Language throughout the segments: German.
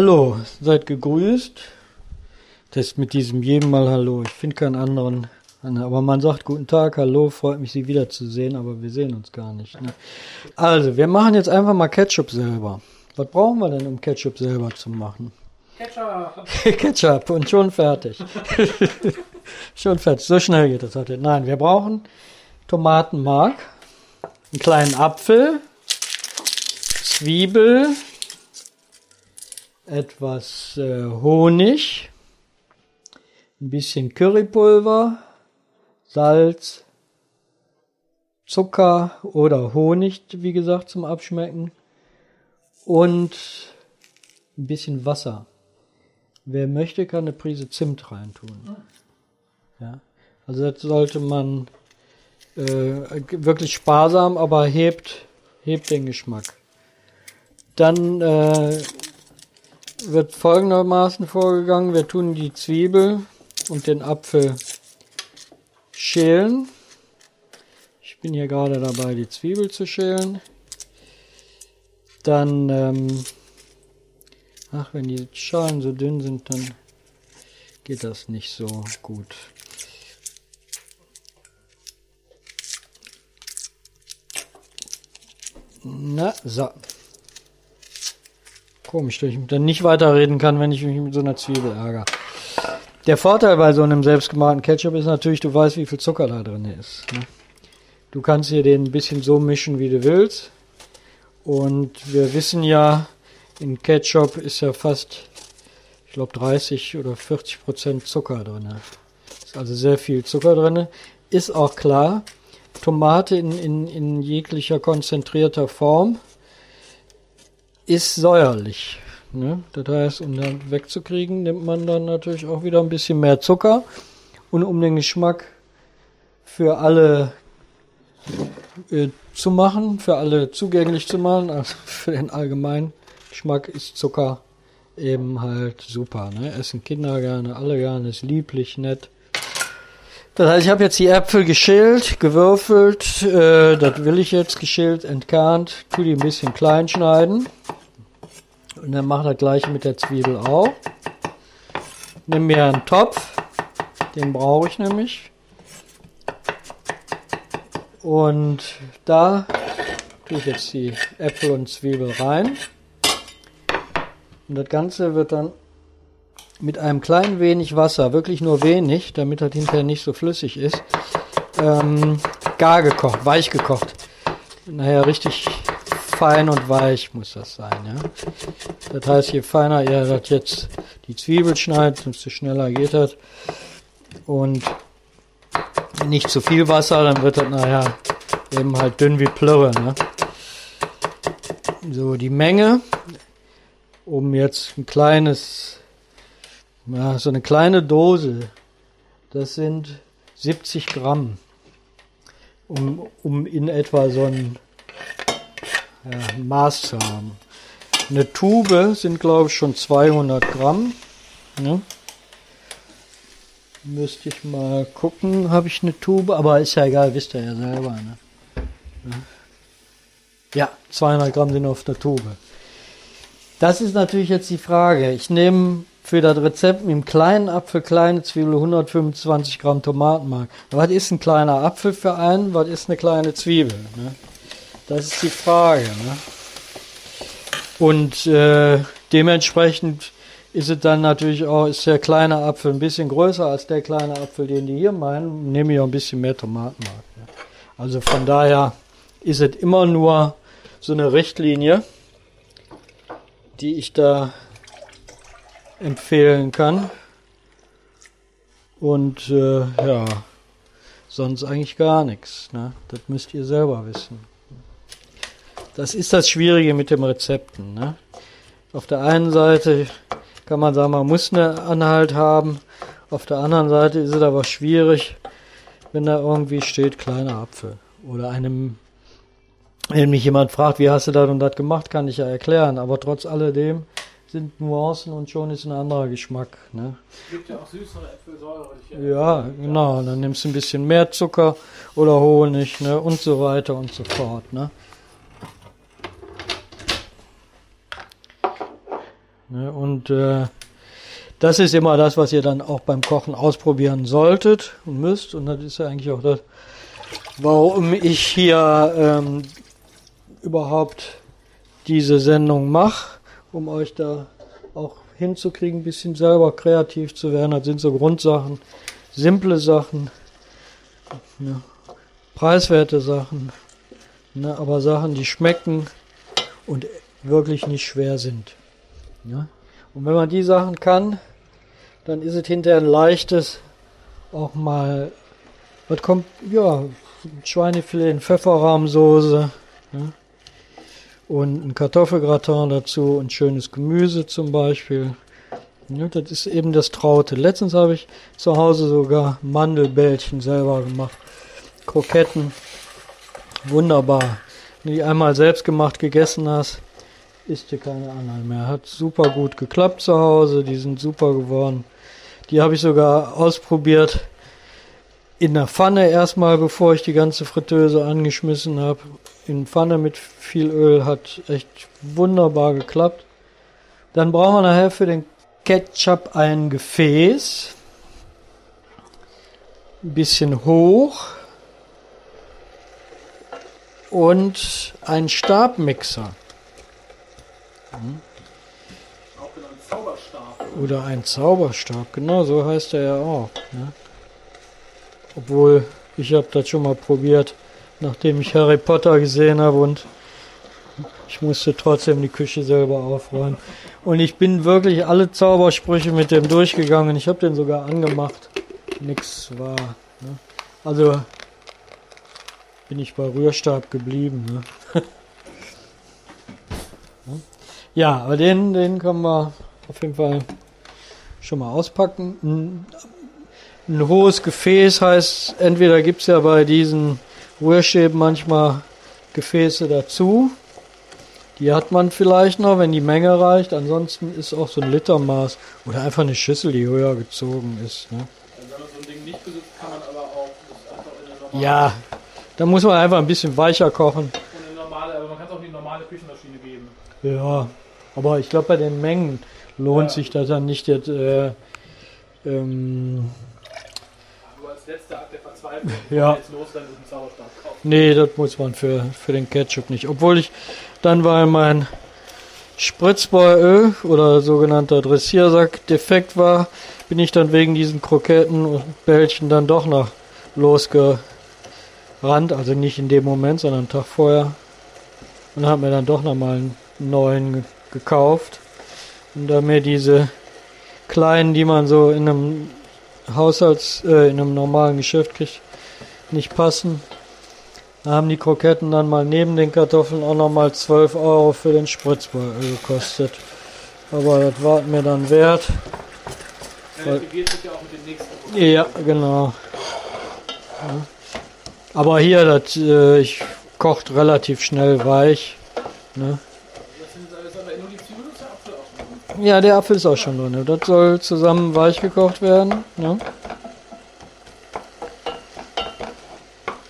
Hallo, seid gegrüßt. Das ist mit diesem jedem Mal Hallo. Ich finde keinen anderen. Aber man sagt Guten Tag, Hallo, freut mich, Sie wiederzusehen, aber wir sehen uns gar nicht. Ne? Also, wir machen jetzt einfach mal Ketchup selber. Was brauchen wir denn, um Ketchup selber zu machen? Ketchup. Ketchup und schon fertig. schon fertig. So schnell geht das heute. Nein, wir brauchen Tomatenmark, einen kleinen Apfel, Zwiebel, etwas äh, Honig, ein bisschen Currypulver, Salz, Zucker oder Honig, wie gesagt, zum Abschmecken und ein bisschen Wasser. Wer möchte, kann eine Prise Zimt reintun. Ja, also das sollte man äh, wirklich sparsam, aber hebt, hebt den Geschmack. Dann äh, wird folgendermaßen vorgegangen. Wir tun die Zwiebel und den Apfel schälen. Ich bin hier gerade dabei, die Zwiebel zu schälen. Dann, ähm, ach, wenn die Schalen so dünn sind, dann geht das nicht so gut. Na, so. Komisch, dass ich dann nicht weiterreden kann, wenn ich mich mit so einer Zwiebel ärgere. Der Vorteil bei so einem selbstgemachten Ketchup ist natürlich, du weißt, wie viel Zucker da drin ist. Ne? Du kannst hier den ein bisschen so mischen, wie du willst. Und wir wissen ja, in Ketchup ist ja fast, ich glaube, 30 oder 40 Prozent Zucker drin. Ist also sehr viel Zucker drin. Ist auch klar, Tomate in, in, in jeglicher konzentrierter Form ist säuerlich. Ne? Das heißt, um dann wegzukriegen, nimmt man dann natürlich auch wieder ein bisschen mehr Zucker. Und um den Geschmack für alle äh, zu machen, für alle zugänglich zu machen, also für den allgemeinen Geschmack ist Zucker eben halt super. Ne? Essen Kinder gerne, alle gerne, ist lieblich, nett. Das heißt, ich habe jetzt die Äpfel geschält, gewürfelt, äh, das will ich jetzt geschält, entkernt, tu die ein bisschen klein schneiden. Und dann mache das gleiche mit der Zwiebel auch. Nimm mir einen Topf, den brauche ich nämlich. Und da tue ich jetzt die Äpfel und Zwiebel rein. Und das Ganze wird dann mit einem kleinen wenig Wasser, wirklich nur wenig, damit das hinterher nicht so flüssig ist, ähm, gar gekocht, weich gekocht. Nachher richtig fein und weich muss das sein. Ja? Das heißt, je feiner ihr das jetzt die Zwiebel schneidet, desto schneller geht das. Und nicht zu viel Wasser, dann wird das nachher eben halt dünn wie Plörre. Ne? So, die Menge, um jetzt ein kleines, ja, so eine kleine Dose, das sind 70 Gramm, um, um in etwa so ein ja, Maß haben. Eine Tube sind, glaube ich, schon 200 Gramm. Ne? Müsste ich mal gucken, habe ich eine Tube, aber ist ja egal, wisst ihr ja selber. Ne? Ja, 200 Gramm sind auf der Tube. Das ist natürlich jetzt die Frage. Ich nehme für das Rezept mit einem kleinen Apfel, kleine Zwiebel, 125 Gramm Tomatenmark. Was ist ein kleiner Apfel für einen? Was ist eine kleine Zwiebel? Ne? Das ist die Frage. Ne? Und äh, dementsprechend ist es dann natürlich auch, ist der kleine Apfel ein bisschen größer als der kleine Apfel, den die hier meinen, nehme ich auch ein bisschen mehr Tomatenmark. Ne? Also von daher ist es immer nur so eine Richtlinie, die ich da empfehlen kann. Und äh, ja, sonst eigentlich gar nichts. Ne? Das müsst ihr selber wissen. Das ist das Schwierige mit dem Rezepten. Ne? Auf der einen Seite kann man sagen, man muss eine Anhalt haben. Auf der anderen Seite ist es aber schwierig, wenn da irgendwie steht kleiner Apfel. Oder einem, wenn mich jemand fragt, wie hast du das und das gemacht, kann ich ja erklären. Aber trotz alledem sind Nuancen und schon ist ein anderer Geschmack. Ne? Es gibt ja auch süßere Äpfel, säuerliche Ja, genau. Dann nimmst du ein bisschen mehr Zucker oder Honig ne? und so weiter und so fort. Ne? Und äh, das ist immer das, was ihr dann auch beim Kochen ausprobieren solltet und müsst. Und das ist ja eigentlich auch das, warum ich hier ähm, überhaupt diese Sendung mache, um euch da auch hinzukriegen, ein bisschen selber kreativ zu werden. Das sind so Grundsachen, simple Sachen, ne, preiswerte Sachen, ne, aber Sachen, die schmecken und wirklich nicht schwer sind. Ne? Und wenn man die Sachen kann, dann ist es hinterher ein leichtes, auch mal, was kommt, ja, Schweinefilet in Pfefferrahmsoße, ne? und ein Kartoffelgratin dazu und schönes Gemüse zum Beispiel. Ja, das ist eben das Traute. Letztens habe ich zu Hause sogar Mandelbällchen selber gemacht. Kroketten. Wunderbar. Wenn du die einmal selbst gemacht gegessen hast, ist dir keine Anhalt mehr. Hat super gut geklappt zu Hause. Die sind super geworden. Die habe ich sogar ausprobiert in der Pfanne erstmal, bevor ich die ganze Fritteuse angeschmissen habe. In Pfanne mit viel Öl hat echt wunderbar geklappt. Dann brauchen wir nachher für den Ketchup ein Gefäß. Ein bisschen hoch. Und ein Stabmixer. Zauberstab. Oder ein Zauberstab, genau so heißt er ja auch. Ne? Obwohl, ich habe das schon mal probiert, nachdem ich Harry Potter gesehen habe und ich musste trotzdem die Küche selber aufräumen. Und ich bin wirklich alle Zaubersprüche mit dem durchgegangen. Ich habe den sogar angemacht. Nix war. Ne? Also bin ich bei Rührstab geblieben. Ne? ja, aber den, den können wir auf jeden Fall schon mal auspacken. Ein, ein hohes Gefäß heißt, entweder gibt es ja bei diesen Rührstäben manchmal Gefäße dazu. Die hat man vielleicht noch, wenn die Menge reicht. Ansonsten ist auch so ein Litermaß oder einfach eine Schüssel, die höher gezogen ist. Ne? Also wenn man so ein Ding nicht besitzt, kann man aber auch in Ja, da muss man einfach ein bisschen weicher kochen. in eine normale aber man kann es auch in die normale Küchenmaschine geben. Ja, aber ich glaube, bei den Mengen lohnt Ja. sich das dann nicht jetzt. Äh, ähm, Nur als letzter Akt der Verzweiflung, Ja. jetzt los dann dem Zauberstab kaufen. nee, das muss man für, für den Ketchup nicht. Obwohl ich dann, weil mein Spritzbeuöl oder sogenannter Dressiersack defekt war, bin ich dann wegen diesen Kroketten und Bällchen dann doch noch losgerannt. Also nicht in dem Moment, sondern einen Tag vorher. Und habe mir dann doch nochmal einen neuen gekauft. Und da mir diese kleinen, die man so in einem Haushalts, äh, in einem normalen Geschäft kriegt, nicht passen, haben die Kroketten dann mal neben den Kartoffeln auch nochmal 12 Euro für den Spritzbeutel gekostet. Aber das war mir dann wert. Ja Produkt. Ja, genau. Ja. Aber hier, das, äh, ich kocht relativ schnell weich. Ne? Das sind alles aber nur die Zwiebeln und der Apfel auch schon. Ja, der Apfel ist auch schon drin. Das soll zusammen weich gekocht werden. Ne?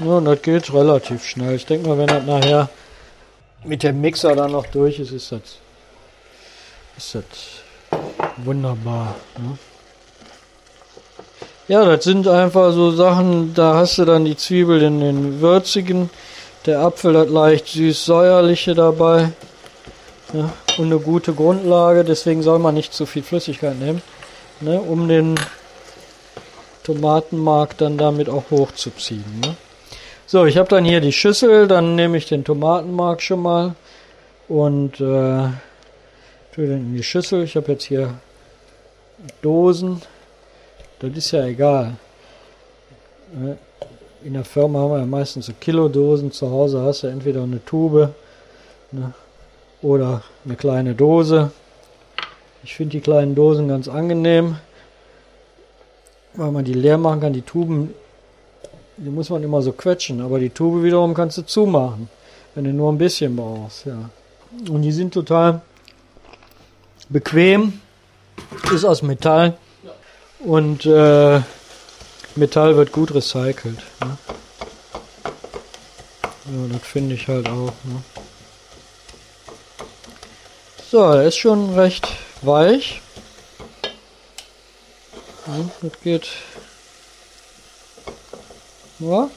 Ja, und das geht relativ schnell. Ich denke mal, wenn das nachher mit dem Mixer dann noch durch ist, ist das, ist das wunderbar. Ne? Ja, das sind einfach so Sachen, da hast du dann die Zwiebel in den würzigen, der Apfel hat leicht süß-säuerliche dabei ja, und eine gute Grundlage, deswegen soll man nicht zu viel Flüssigkeit nehmen, ne, um den Tomatenmark dann damit auch hochzuziehen. Ne. So, ich habe dann hier die Schüssel, dann nehme ich den Tomatenmark schon mal und äh, tue den in die Schüssel. Ich habe jetzt hier Dosen, das ist ja egal. Ne, In der Firma haben wir ja meistens so Kilodosen, zu Hause hast du entweder eine Tube ne, oder eine kleine Dose. Ich finde die kleinen Dosen ganz angenehm, weil man die leer machen kann. Die Tuben, die muss man immer so quetschen, aber die Tube wiederum kannst du zumachen, wenn du nur ein bisschen brauchst. Ja. Und die sind total bequem, ist aus Metall und äh, Metall wird gut recycelt. Ne? Ja, das finde ich halt auch. Ne? So, er ist schon recht weich. Ja, das geht. Ja.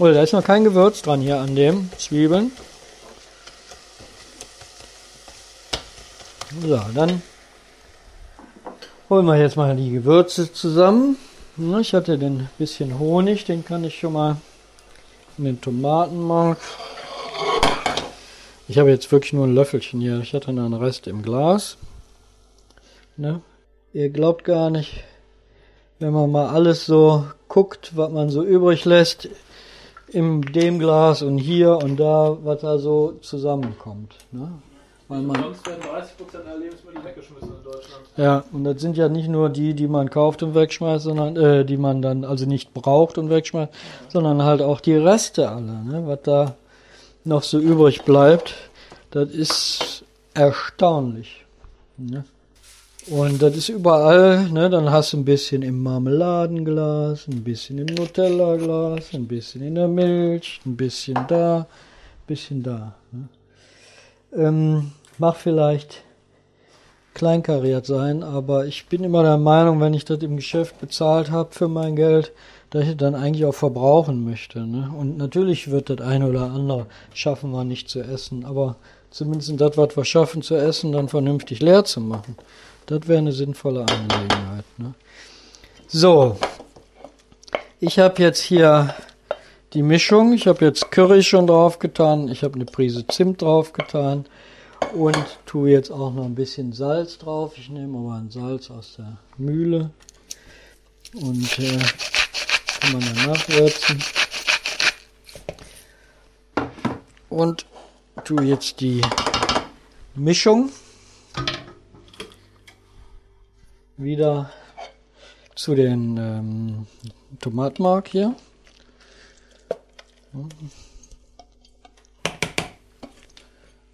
Oh, da ist noch kein Gewürz dran hier an dem Zwiebeln. So, dann holen wir jetzt mal die Gewürze zusammen. Ich hatte den bisschen Honig, den kann ich schon mal in den Tomatenmark. Ich habe jetzt wirklich nur ein Löffelchen hier. Ich hatte einen Rest im Glas. Ne? Ihr glaubt gar nicht, wenn man mal alles so guckt, was man so übrig lässt, in dem Glas und hier und da, was da so zusammenkommt. Ne? Weil man, Sonst werden 30% aller Lebensmittel weggeschmissen in Deutschland. ja, und das sind ja nicht nur die, die man kauft und wegschmeißt, sondern äh, die man dann also nicht braucht und wegschmeißt, sondern halt auch die Reste alle, ne? was da noch so übrig bleibt. Das ist erstaunlich. Ne? Und das ist überall, ne? Dann hast du ein bisschen im Marmeladenglas, ein bisschen im Nutella-Glas, ein bisschen in der Milch, ein bisschen da, ein bisschen da. Ne? Ähm, mag vielleicht kleinkariert sein, aber ich bin immer der Meinung, wenn ich das im Geschäft bezahlt habe für mein Geld, dass ich dann eigentlich auch verbrauchen möchte. Ne? Und natürlich wird das eine oder andere schaffen wir nicht zu essen, aber zumindest das, was wir schaffen zu essen, dann vernünftig leer zu machen. Das wäre eine sinnvolle Angelegenheit. Ne? So, ich habe jetzt hier die Mischung. Ich habe jetzt Curry schon drauf getan. Ich habe eine Prise Zimt drauf getan und tue jetzt auch noch ein bisschen Salz drauf. Ich nehme aber ein Salz aus der Mühle und äh, kann man dann nachwürzen. Und tue jetzt die Mischung wieder zu den ähm, Tomatenmark hier.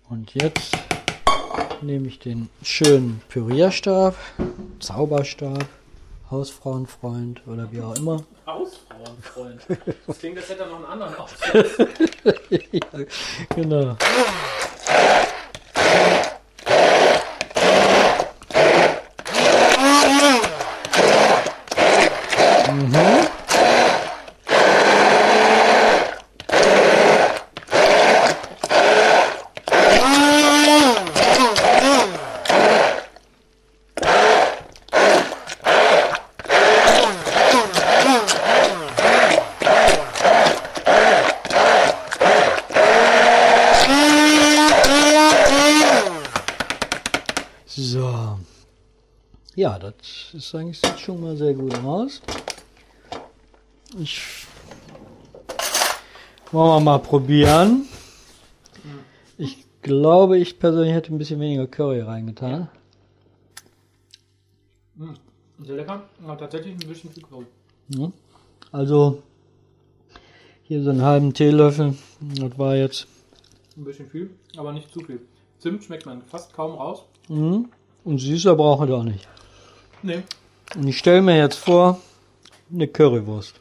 Und jetzt nehme ich den schönen Pürierstab, Zauberstab, Hausfrauenfreund oder wie auch immer. Hausfrauenfreund. Das klingt, als hätte er noch einen anderen Aufsatz. ja, genau. Mhm. So. Ja, das ist eigentlich sieht schon mal sehr gut aus. Ich wollen wir mal probieren. Ich glaube, ich persönlich hätte ein bisschen weniger Curry reingetan. Sehr lecker. Ja, tatsächlich ein bisschen viel. Ja. Also hier so einen halben Teelöffel. Das war jetzt. Ein bisschen viel, aber nicht zu viel. Zimt schmeckt man fast kaum raus. Mhm. Und süßer brauche ich auch nicht. Nee. Und ich stelle mir jetzt vor, eine Currywurst.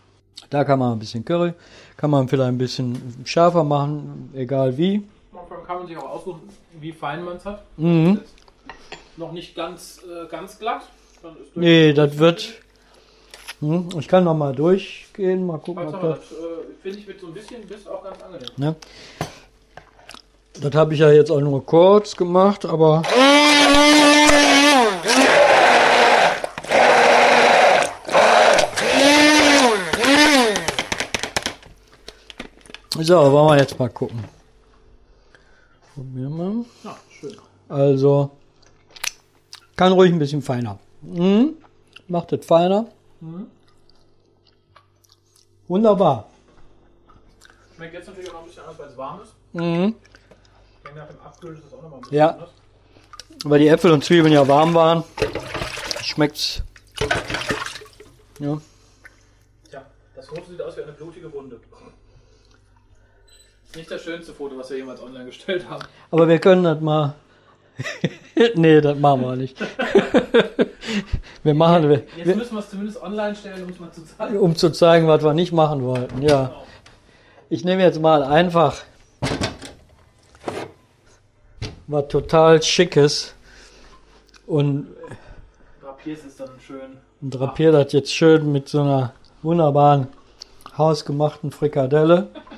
Da kann man ein bisschen Curry, kann man vielleicht ein bisschen schärfer machen, egal wie. Manchmal kann man sich auch aussuchen, wie fein man es hat. Mhm. Noch nicht ganz, äh, ganz glatt. Nee, das wird. Hm, Ich kann noch mal durchgehen, mal gucken, ob das. das äh, finde ich mit so ein bisschen Biss auch ganz angenehm. Ne? Das habe ich ja jetzt auch nur kurz gemacht, aber. So, wollen wir jetzt mal gucken. Probieren wir. Ja, schön. Also, kann ruhig ein bisschen feiner. Mhm. Macht es feiner. Mhm. Wunderbar. Schmeckt jetzt natürlich auch noch ein bisschen anders, weil es warm ist. Mhm. Ich denke, nach dem Abkühlen ist es auch noch mal ein bisschen Ja. anders. Weil die Äpfel und Zwiebeln ja warm waren, schmeckt's. Ja. Tja, das Foto sieht aus wie eine blutige Wunde. Nicht das schönste Foto, was wir jemals online gestellt haben. Aber wir können das mal. nee, das machen wir nicht. wir machen, wir, Jetzt wir, müssen wir es zumindest online stellen, um es mal zu zeigen. um zu zeigen, was wir nicht machen wollten. Ja. Genau. Ich nehme jetzt mal einfach was total schickes. Und, Drapierst es dann schön. und drapiere das jetzt schön mit so einer wunderbaren hausgemachten Frikadelle.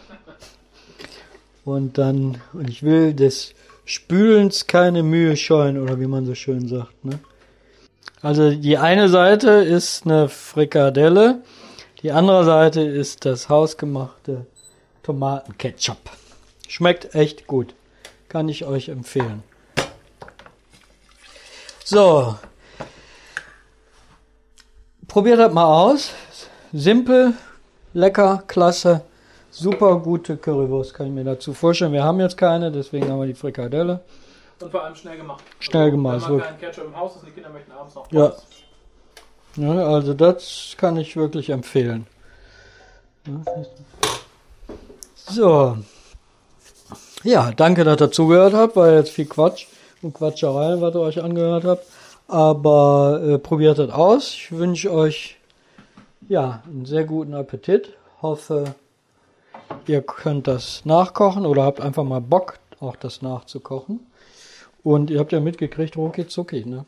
Und dann, und ich will des Spülens keine Mühe scheuen, oder wie man so schön sagt. Ne? Also die eine Seite ist eine Frikadelle, die andere Seite ist das hausgemachte Tomatenketchup. Schmeckt echt gut. Kann ich euch empfehlen. So. Probiert das mal aus. Simpel, lecker, klasse. Super gute Currywurst kann ich mir dazu vorstellen. Wir haben jetzt keine, deswegen haben wir die Frikadelle. Und vor allem schnell gemacht. Schnell gemacht, Wenn man keinen Ketchup im Haus ist die Kinder möchten abends noch Ja. Ja, also das kann ich wirklich empfehlen. So. Ja, danke, dass ihr zugehört habt. War jetzt viel Quatsch und Quatscherei, was ihr euch angehört habt. Aber äh, probiert das aus. Ich wünsche euch ja einen sehr guten Appetit. Hoffe, ihr könnt das nachkochen oder habt einfach mal Bock, auch das nachzukochen. Und ihr habt ja mitgekriegt, rucki zucki, ne?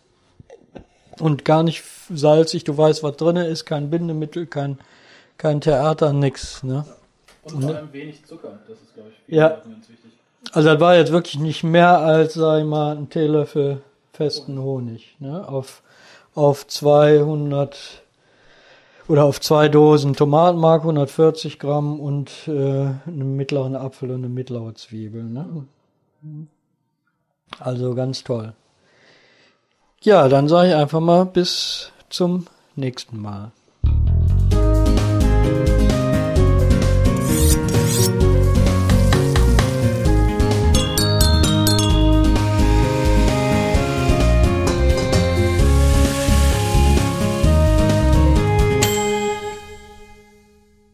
Und gar nicht salzig, du weißt, was drin ist, kein Bindemittel, kein, kein Theater, nix, ne? Und vor allem wenig Zucker. Das ist, glaube ich, für Ja. Leuten ganz wichtig. Also das war jetzt wirklich nicht mehr als, sag ich mal, ein Teelöffel festen Honig, ne? Auf, auf 200 oder auf zwei Dosen Tomatenmark, 140 Gramm und äh, einen mittleren Apfel und eine mittlere Zwiebel, ne? Also ganz toll. Ja, dann sage ich einfach mal bis zum nächsten Mal.